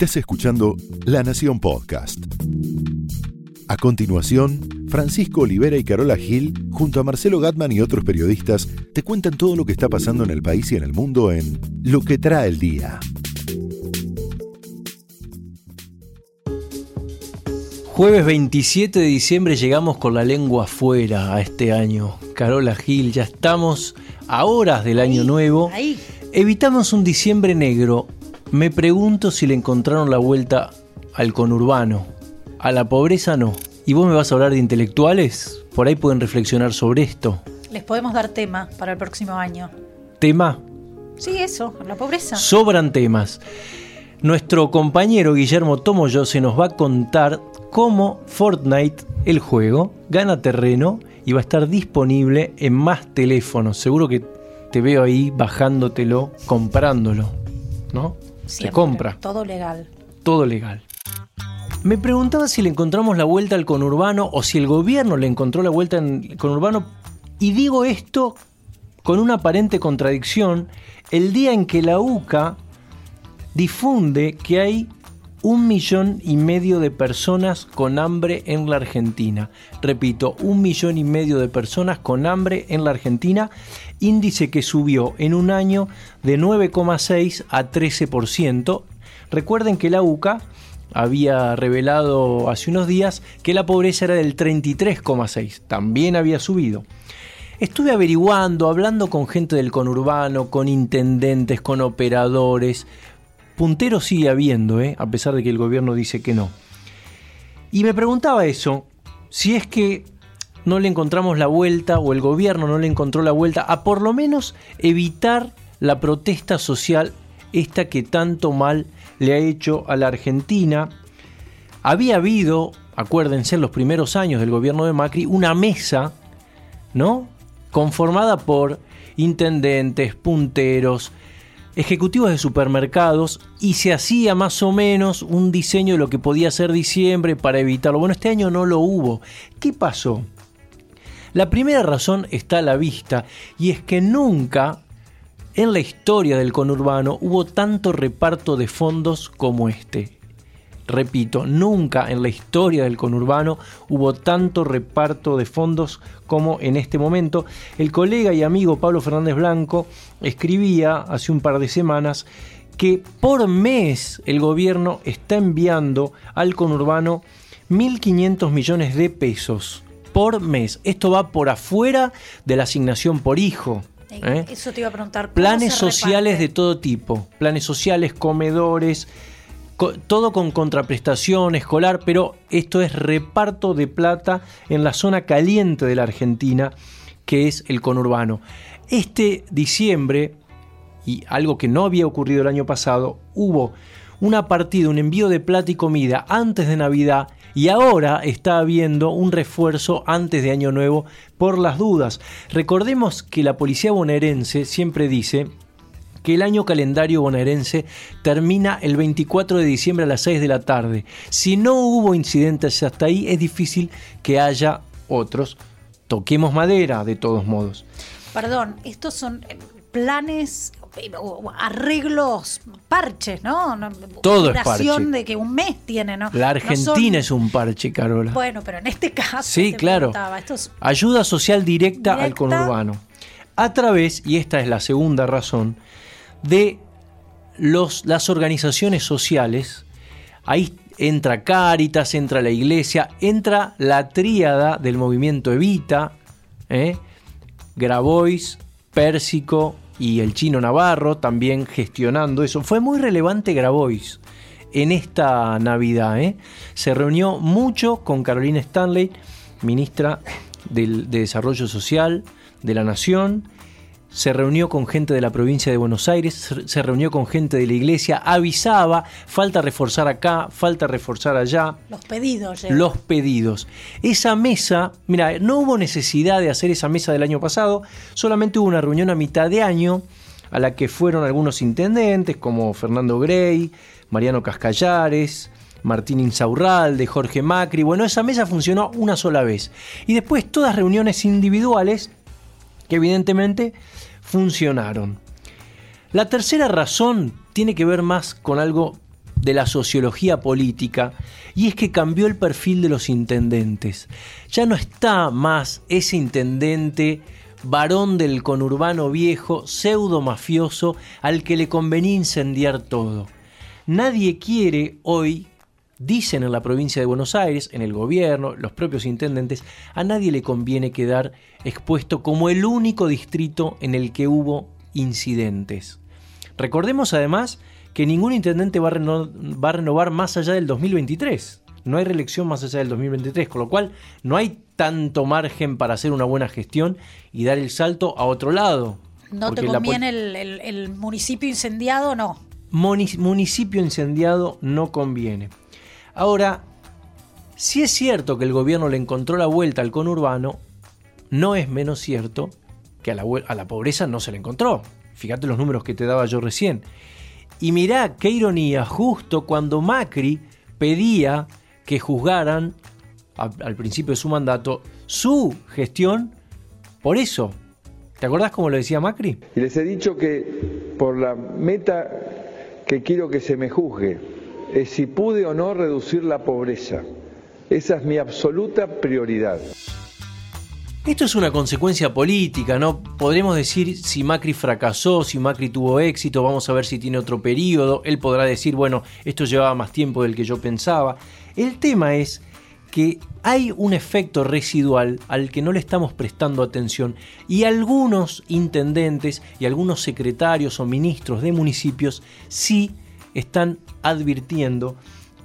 Estás escuchando La Nación Podcast. A continuación, Francisco Olivera y Carola Gil, junto a Marcelo Gatman y otros periodistas, te cuentan todo lo que está pasando en el país y en el mundo en Lo que trae el día. Jueves 27 de diciembre llegamos con la lengua afuera a este año. Carola Gil, ya estamos a horas del año nuevo. Ahí. Evitamos un diciembre negro. Me pregunto si le encontraron la vuelta al conurbano. A la pobreza no. ¿Y vos me vas a hablar de intelectuales? Por ahí pueden reflexionar sobre esto. Les podemos dar tema para el próximo año. Tema. Sí, eso, la pobreza. Sobran temas. Nuestro compañero Guillermo Tomoyo se nos va a contar cómo Fortnite, el juego, gana terreno y va a estar disponible en más teléfonos. Seguro que te veo ahí bajándotelo, comprándolo, ¿no? Se compra, Todo legal. todo legal. Me preguntaba si le encontramos la vuelta al conurbano o si el gobierno le encontró la vuelta al conurbano. Y digo esto con una aparente contradicción el día en que la UCA difunde que hay un millón y medio de personas con hambre en la Argentina. Repito, un millón y medio de personas con hambre en la Argentina, índice que subió en un año de 9,6 a 13%. Recuerden que la UCA había revelado hace unos días que la pobreza era del 33,6, también había subido. Estuve averiguando, hablando con gente del conurbano, con intendentes, con operadores. Punteros sigue habiendo, ¿eh? a pesar de que el gobierno dice que no. Y me preguntaba eso, si es que no le encontramos la vuelta o el gobierno no le encontró la vuelta a por lo menos evitar la protesta social esta que tanto mal le ha hecho a la Argentina. Había habido, acuérdense, en los primeros años del gobierno de Macri, una mesa, ¿no? Conformada por intendentes, punteros, ejecutivos de supermercados y se hacía más o menos un diseño de lo que podía ser diciembre para evitarlo. Bueno, este año no lo hubo. ¿Qué pasó? La primera razón está a la vista y es que nunca en la historia del conurbano hubo tanto reparto de fondos como este. Repito, nunca en la historia del conurbano hubo tanto reparto de fondos como en este momento. El colega y amigo Pablo Fernández Blanco escribía hace un par de semanas que por mes el gobierno está enviando al conurbano 1.500 millones de pesos por mes. Esto va por afuera de la asignación por hijo. ¿eh? Eso te iba a preguntar. ¿cómo Planes sociales de todo tipo. Planes sociales, comedores, co- todo con contraprestación escolar, pero esto es reparto de plata en la zona caliente de la Argentina, que es el conurbano. Este diciembre, y algo que no había ocurrido el año pasado, hubo una partida, un envío de plata y comida antes de Navidad y ahora está habiendo un refuerzo antes de Año Nuevo por las dudas. Recordemos que la policía bonaerense siempre dice que el año calendario bonaerense termina el 24 de diciembre a las 6 de la tarde. Si no hubo incidentes hasta ahí, es difícil que haya otros. Toquemos madera, de todos modos. Perdón, estos son planes, arreglos, parches, ¿no? Todo es parche. de que un mes tiene, ¿no? La No son- Argentina es un parche, Carola. Bueno, pero en este caso. Sí, claro. Ayuda social directa, al conurbano. A través, y esta es la segunda razón, de los, las organizaciones sociales. Ahí entra Cáritas, entra la iglesia, entra la tríada del movimiento Evita, ¿eh? Grabois, Pérsico y el chino Navarro también gestionando eso. Fue muy relevante Grabois en esta Navidad. ¿eh? Se reunió mucho con Carolina Stanley, ministra del- de Desarrollo Social de la Nación. Se reunió con gente de la provincia de Buenos Aires, se reunió con gente de la iglesia, avisaba, falta reforzar acá, falta reforzar allá los pedidos. llegan. los pedidos. Esa mesa, mira, no hubo necesidad de hacer esa mesa del año pasado, solamente hubo una reunión a mitad de año a la que fueron algunos intendentes como Fernando Grey, Mariano Cascallares, Martín Insaurralde, Jorge Macri. Bueno, esa mesa funcionó una sola vez. Y después todas reuniones individuales que evidentemente funcionaron. La tercera razón tiene que ver más con algo de la sociología política y es que cambió el perfil de los intendentes. Ya no está más ese intendente varón del conurbano viejo, pseudo mafioso, al que le convenía incendiar todo. Nadie quiere hoy, dicen en la provincia de Buenos Aires, en el gobierno, los propios intendentes, a nadie le conviene quedar expuesto como el único distrito en el que hubo incidentes. Recordemos además que ningún intendente va a, renovar más allá del 2023. No hay reelección más allá del 2023, con lo cual no hay tanto margen para hacer una buena gestión y dar el salto a otro lado. ¿No te conviene el, municipio incendiado no? municipio incendiado no conviene. Ahora, si es cierto que el gobierno le encontró la vuelta al conurbano, no es menos cierto que a la, a la pobreza no se le encontró. Fíjate los números que te daba yo recién. Y mirá qué ironía, justo cuando Macri pedía que juzgaran al principio de su mandato su gestión por eso. ¿Te acordás cómo lo decía Macri? Y les he dicho que por la meta que quiero que se me juzgue es si pude o no reducir la pobreza. Esa es mi absoluta prioridad. Esto es una consecuencia política, ¿no? Podremos decir si Macri fracasó, si Macri tuvo éxito, vamos a ver si tiene otro periodo. Él podrá decir, bueno, esto llevaba más tiempo del que yo pensaba. El tema es que hay un efecto residual al que no le estamos prestando atención y algunos intendentes y algunos secretarios o ministros de municipios sí están advirtiendo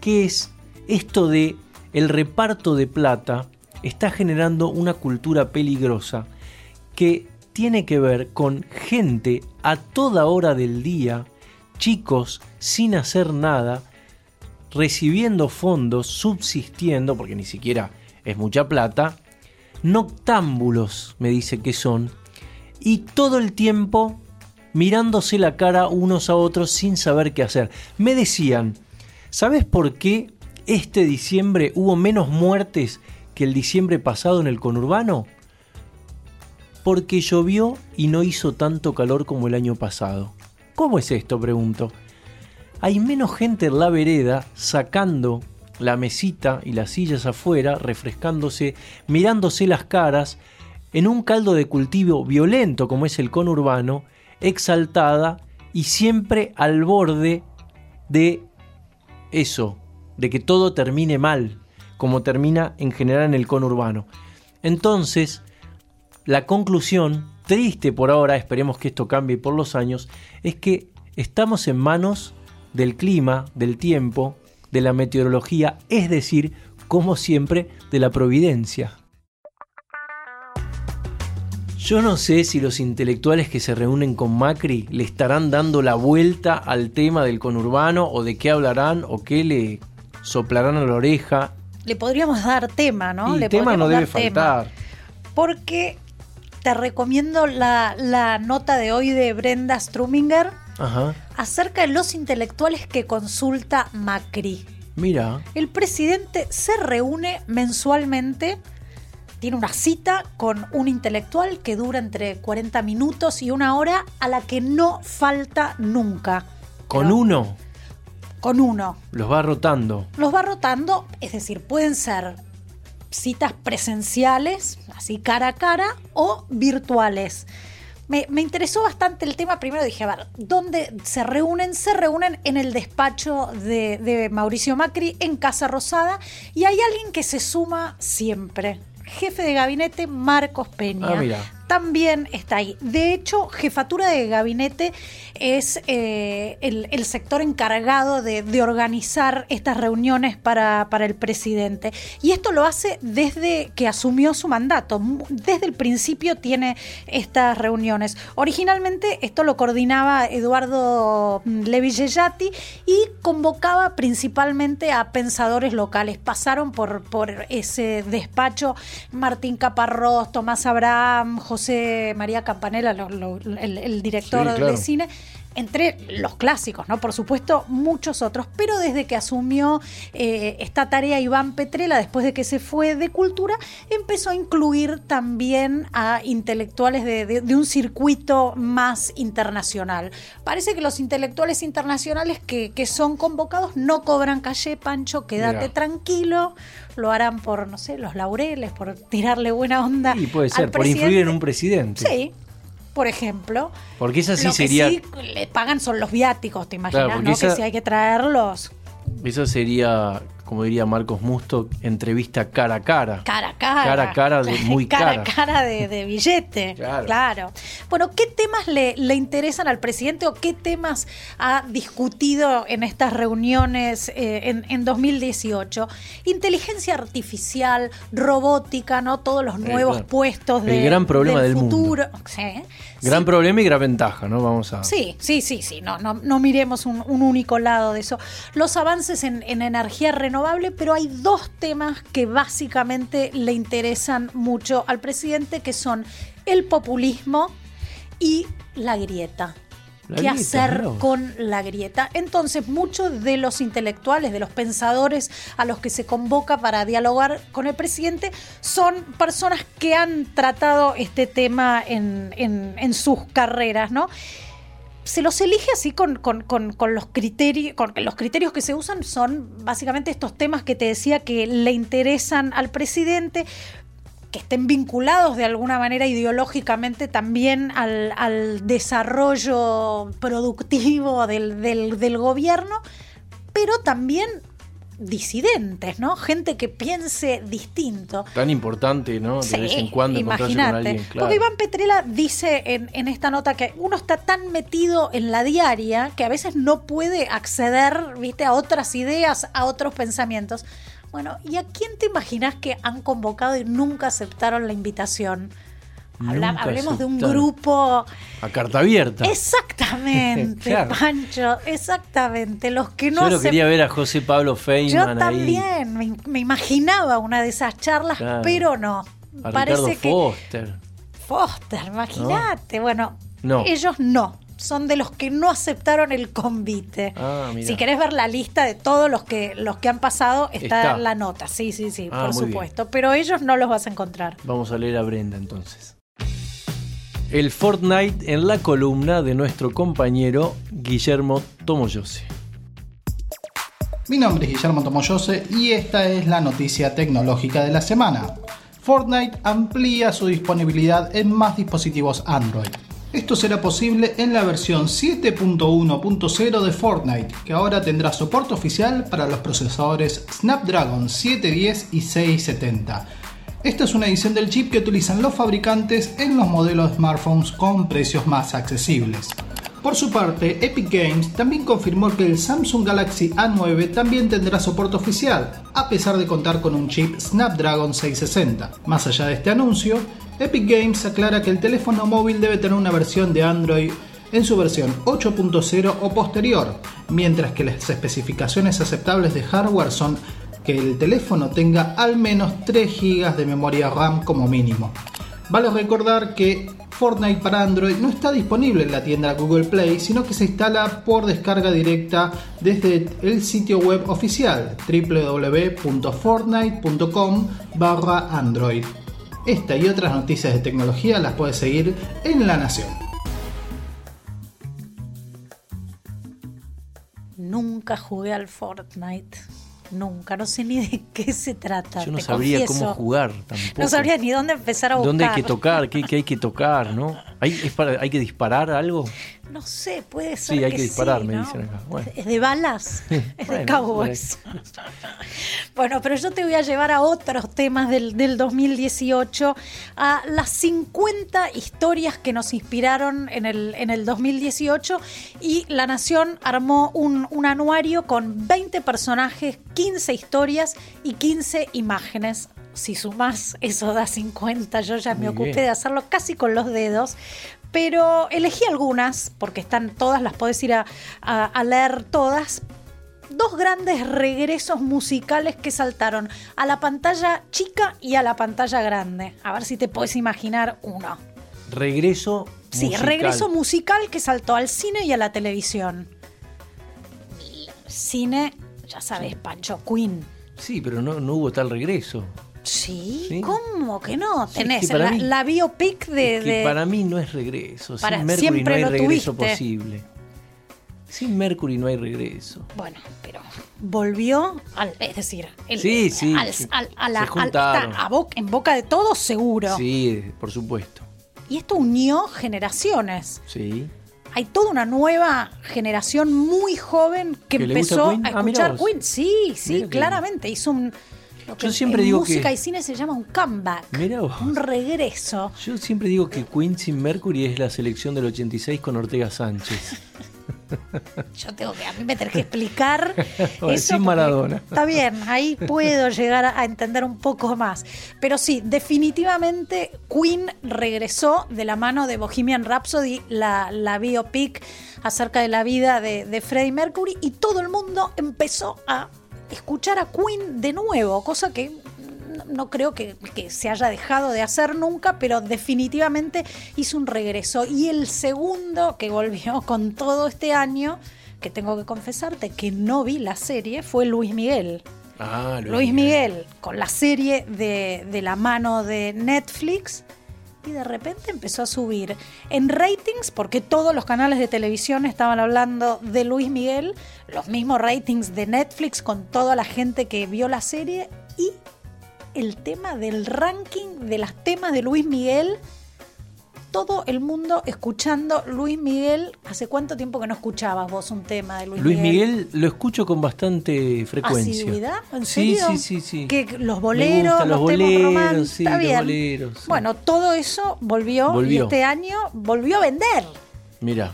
que es esto de el reparto de plata está generando una cultura peligrosa que tiene que ver con gente a toda hora del día, chicos sin hacer nada, recibiendo fondos, subsistiendo, porque ni siquiera es mucha plata, noctámbulos, me dice que son, y todo el tiempo mirándose la cara unos a otros sin saber qué hacer. Me decían, ¿sabes por qué este diciembre hubo menos muertes que el diciembre pasado en el conurbano? Porque llovió y no hizo tanto calor como el año pasado. ¿Cómo es esto? pregunto. Hay menos gente en la vereda sacando la mesita y las sillas afuera, refrescándose, mirándose las caras, en un caldo de cultivo violento como es el conurbano, exaltada y siempre al borde de eso, de que todo termine mal, como termina en general en el conurbano. Entonces, la conclusión, triste por ahora, esperemos que esto cambie por los años, es que estamos en manos del clima, del tiempo, de la meteorología, es decir, como siempre, de la providencia. Yo no sé si los intelectuales que se reúnen con Macri le estarán dando la vuelta al tema del conurbano o de qué hablarán o qué le soplarán a la oreja le podríamos dar tema, ¿no? El tema no debe faltar. porque te recomiendo la, nota de hoy de Brenda Struminger acerca de los intelectuales que consulta Macri. Mira. El presidente se reúne mensualmente, tiene una cita con un intelectual que dura entre 40 minutos y una hora a la que no falta nunca. ¿Con uno? con uno. Los va rotando. Los va rotando, es decir, pueden ser citas presenciales, así cara a cara, o virtuales. Me, interesó bastante el tema. Primero dije, a ver, ¿dónde se reúnen? Se reúnen en el despacho de, de Mauricio Macri en Casa Rosada y hay alguien que se suma siempre. Jefe de gabinete Marcos Peña. Ah, también está ahí. De hecho, jefatura de gabinete es eh, el, sector encargado de, organizar estas reuniones para, el presidente. Y esto lo hace desde que asumió su mandato. Desde el principio tiene estas reuniones. Originalmente esto lo coordinaba Eduardo Levillellati y convocaba principalmente a pensadores locales. Pasaron por, por ese despacho Martín Caparrós, Tomás Abraham, José María Campanella, el, director de cine, entre los clásicos, ¿no? Por supuesto, muchos otros. Pero desde que asumió eh, esta tarea Iván Petrela, después de que se fue de cultura, empezó a incluir también a intelectuales de, un circuito más internacional. Parece que los intelectuales internacionales que, son convocados no cobran calle, Pancho, quédate tranquilo. Lo harán por, no sé, los laureles, por tirarle buena onda. Y puede ser, por influir en un presidente. Sí, por ejemplo. Porque esa sí sería. Que sí le pagan son los viáticos, ¿te imaginas? ¿no? Que si hay que traerlos. Eso sería como diría Marcos Musto, entrevista cara a cara. Cara a cara. Cara a cara, de, muy cara. Cara a cara de, billete. claro. Bueno, ¿qué temas le, interesan al presidente o qué temas ha discutido en estas reuniones eh, en, 2018? Inteligencia artificial, robótica, ¿no? Todos los nuevos puestos de, El gran problema del, futuro. Mundo. Gran problema y gran ventaja, ¿no? Vamos a. Sí, sí, sí, sí. No, no, no miremos un, único lado de eso. Los avances en, energía renovable, pero hay dos temas que básicamente le interesan mucho al presidente, que son el populismo y la grieta qué hacer con la grieta. Entonces, muchos de los intelectuales, de los pensadores a los que se convoca para dialogar con el presidente, son personas que han tratado este tema en, sus carreras, ¿no? Se los elige así con, los criterios, con los criterios que se usan son básicamente estos temas que te decía que le interesan al presidente, que estén vinculados de alguna manera ideológicamente también al, desarrollo productivo del, gobierno, pero también disidentes, ¿no? Gente que piense distinto. Tan importante, ¿no? De vez en cuando imagínate. Porque Iván Petrela dice en, en, esta nota que uno está tan metido en la diaria que a veces no puede acceder, viste, a otras ideas, a otros pensamientos. Bueno, ¿y a quién te imaginas que han convocado y nunca aceptaron la invitación? Hablemos de un grupo. A carta abierta. Exactamente, Pancho, exactamente. Los que no. Yo quería ver a José Pablo Feynman. Yo también, Me, imaginaba una de esas charlas, pero no. A Parece que. Foster. Foster, imagínate. Bueno, no. ellos no son de los que no aceptaron el convite. Ah, si querés ver la lista de todos los que, los que han pasado, está, la nota. Sí, sí, sí, ah, por supuesto. Pero ellos no los vas a encontrar. Vamos a leer a Brenda entonces. El Fortnite en la columna de nuestro compañero Guillermo Tomoyose. Mi nombre es Guillermo Tomoyose y esta es la noticia tecnológica de la semana. Fortnite amplía su disponibilidad en más dispositivos Android. Esto será posible en la versión 7.1.0 de Fortnite, que ahora tendrá soporte oficial para los procesadores Snapdragon 710 y 670. Esta es una edición del chip que utilizan los fabricantes en los modelos de smartphones con precios más accesibles. Por su parte, Epic Games también confirmó que el Samsung Galaxy A9 también tendrá soporte oficial, a pesar de contar con un chip Snapdragon 660. Más allá de este anuncio, Epic Games aclara que el teléfono móvil debe tener una versión de Android en su versión 8.0 o posterior, mientras que las especificaciones aceptables de hardware son que el teléfono tenga al menos 3 GB de memoria RAM como mínimo. Vale recordar que Fortnite para Android no está disponible en la tienda Google Play, sino que se instala por descarga directa desde el sitio web oficial www.fortnite.com/android. Esta y otras noticias de tecnología las puedes seguir en La Nación. Nunca jugué al Fortnite. Nunca, no sé ni de qué se trata. Yo no sabría cómo jugar tampoco. No sabría ni dónde empezar a buscar. ¿Dónde hay que tocar? ¿Qué, qué hay que tocar? ¿no? ¿Hay, es para, ¿Hay que disparar algo? No sé, puede ser. Sí, hay que, disparar, me dicen acá. ¿Es de balas? es de cowboys. bueno, pero yo te voy a llevar a otros temas del, 2018, a las 50 historias que nos inspiraron en el, en el 2018 y La Nación armó un, un anuario con 20 personajes, 15 historias y 15 imágenes si sumás, eso da 50. Yo ya me ocupé de hacerlo casi con los dedos pero elegí algunas, porque están todas, las podés ir a, leer todas. Dos grandes regresos musicales que saltaron a la pantalla chica y a la pantalla grande. A ver si te puedes imaginar uno. Regreso Sí, musical. regreso musical que saltó al cine y a la televisión. Cine, ya sabes, Pancho Queen. Sí, pero no, no hubo tal regreso. Sí, Sí. ¿cómo que no? Sí, Tenés que la, mí- la biopic de... Es que de- para mí no es regreso. Para- Sin Mercury no hay regreso tuviste. posible. Sin Mercury no hay regreso. Bueno, pero volvió, al, es decir, el- Sí, sí, al- sí. al- a la- al- a en boca de todos seguro. Sí, por supuesto. Y esto unió generaciones. Sí. Hay toda una nueva generación muy joven que, ¿Que le gusta empezó a Ah, escuchar vos. Queen. Sí, sí, claramente. Hizo un. Yo siempre en digo música que- y cine se llama un comeback. Vos. Un regreso. Yo siempre digo que Queen sin Mercury es la selección del 86 con Ortega Sánchez. Yo tengo que, a mí me tenés que explicar Bueno, eso. sin Maradona. Está bien, ahí puedo llegar a, a entender un poco más. Pero sí, definitivamente Queen regresó de la mano de Bohemian Rhapsody, la, la biopic acerca de la vida de, de Freddie Mercury, y todo el mundo empezó a escuchar a Queen de nuevo, cosa que no- creo que, que se haya dejado de hacer nunca, pero definitivamente hizo un regreso. Y el segundo que volvió con todo este año, que tengo que confesarte que no vi la serie, fue Luis Miguel. Ah, Luis Miguel, con la serie de, de la mano de Netflix. Y de repente empezó a subir en ratings, porque todos los canales de televisión estaban hablando de Luis Miguel, los mismos ratings de Netflix con toda la gente que vio la serie y el tema del ranking de los temas de Luis Miguel. Todo el mundo escuchando Luis Miguel. ¿Hace cuánto tiempo que no escuchabas vos un tema de Luis, Luis Miguel lo escucho con bastante frecuencia. ¿Asiduidad? ¿En sí, serio? sí, sí, sí. Que los boleros, los, los temas boleros, románticos, sí, está los boleros, sí. Bueno, todo eso volvió, y este año volvió a vender Mira,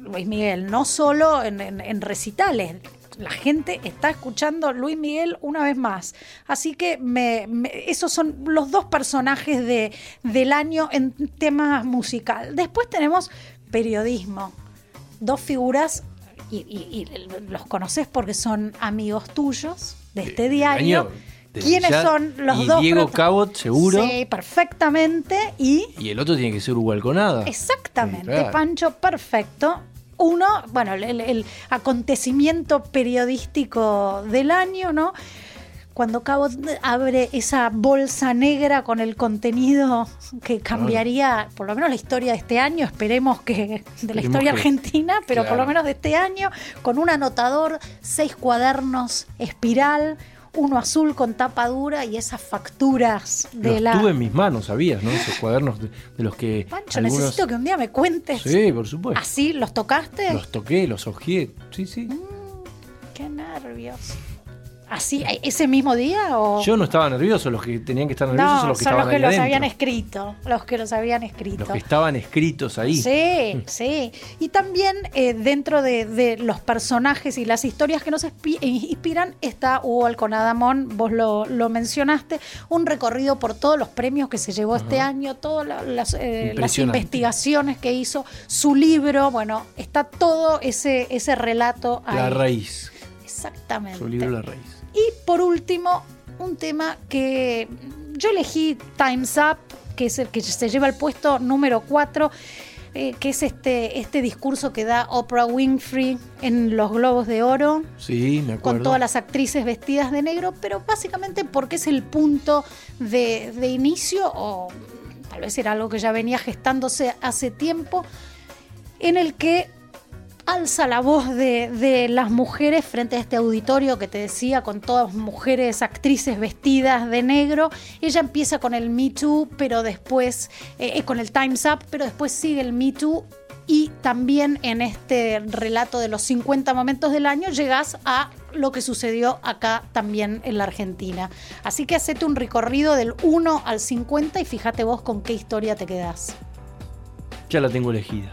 Luis Miguel, no solo en, en- en recitales. La gente está escuchando Luis Miguel una vez más. Así que me- me- esos son los dos personajes de, del año en tema musical. Después tenemos periodismo. Dos figuras, y, y- y los conoces porque son amigos tuyos de este diario. año, ¿Quiénes ya, son los y dos? Diego Cabot, seguro. Sí, perfectamente. Y y el otro tiene que ser Hugo Exactamente, Sí, claro. Pancho, perfecto. Uno, bueno, el, acontecimiento periodístico del año, ¿no? Cuando Cabo abre esa bolsa negra con el contenido que cambiaría, por lo menos la historia de este año, esperemos que de la historia que- argentina, pero por lo menos de este año, con un anotador, seis cuadernos, espiral, uno azul con tapa dura y esas facturas de Los la... tuve en mis manos, ¿sabías? ¿no? Esos cuadernos de, de los que Pancho, algunos... necesito que un día me cuentes. Sí, por supuesto. ¿Así los tocaste? Los toqué, los hojeé. Sí, sí. Qué nervios. ¿Así, e- ese mismo día o...? Yo no estaba nervioso, los que tenían que estar nerviosos no, son los que son estaban los que ahí los habían escrito. Los que los habían escrito. Los que estaban escritos ahí. Sí, sí. Y también eh, dentro de, de los personajes y las historias que nos eh, inspiran está Hugo Alconadamón, vos lo, lo mencionaste, un recorrido por todos los premios que se llevó este año, todas la- las, eh, investigaciones que hizo, su libro, bueno, está todo ese, ese relato ahí. La raíz. Exactamente. Su libro La raíz. Y por último, un tema que yo elegí Time's Up, que es el que se lleva el puesto número 4, que es este, este discurso que da Oprah Winfrey en los Globos de Oro, Sí, me acuerdo. con todas las actrices vestidas de negro, pero básicamente porque es el punto de, de inicio, o tal vez era algo que ya venía gestándose hace tiempo, en el que alza la voz de, las mujeres frente a este auditorio que te decía, con todas mujeres actrices vestidas de negro. Ella empieza con el Me Too, pero después, eh, con el Time's Up, pero después sigue el Me Too. Y también en este relato de los 50 momentos del año llegas a lo que sucedió acá también en la Argentina. Así que hacete un recorrido del 1 al 50 y fíjate vos con qué historia te quedás. Ya la tengo elegida.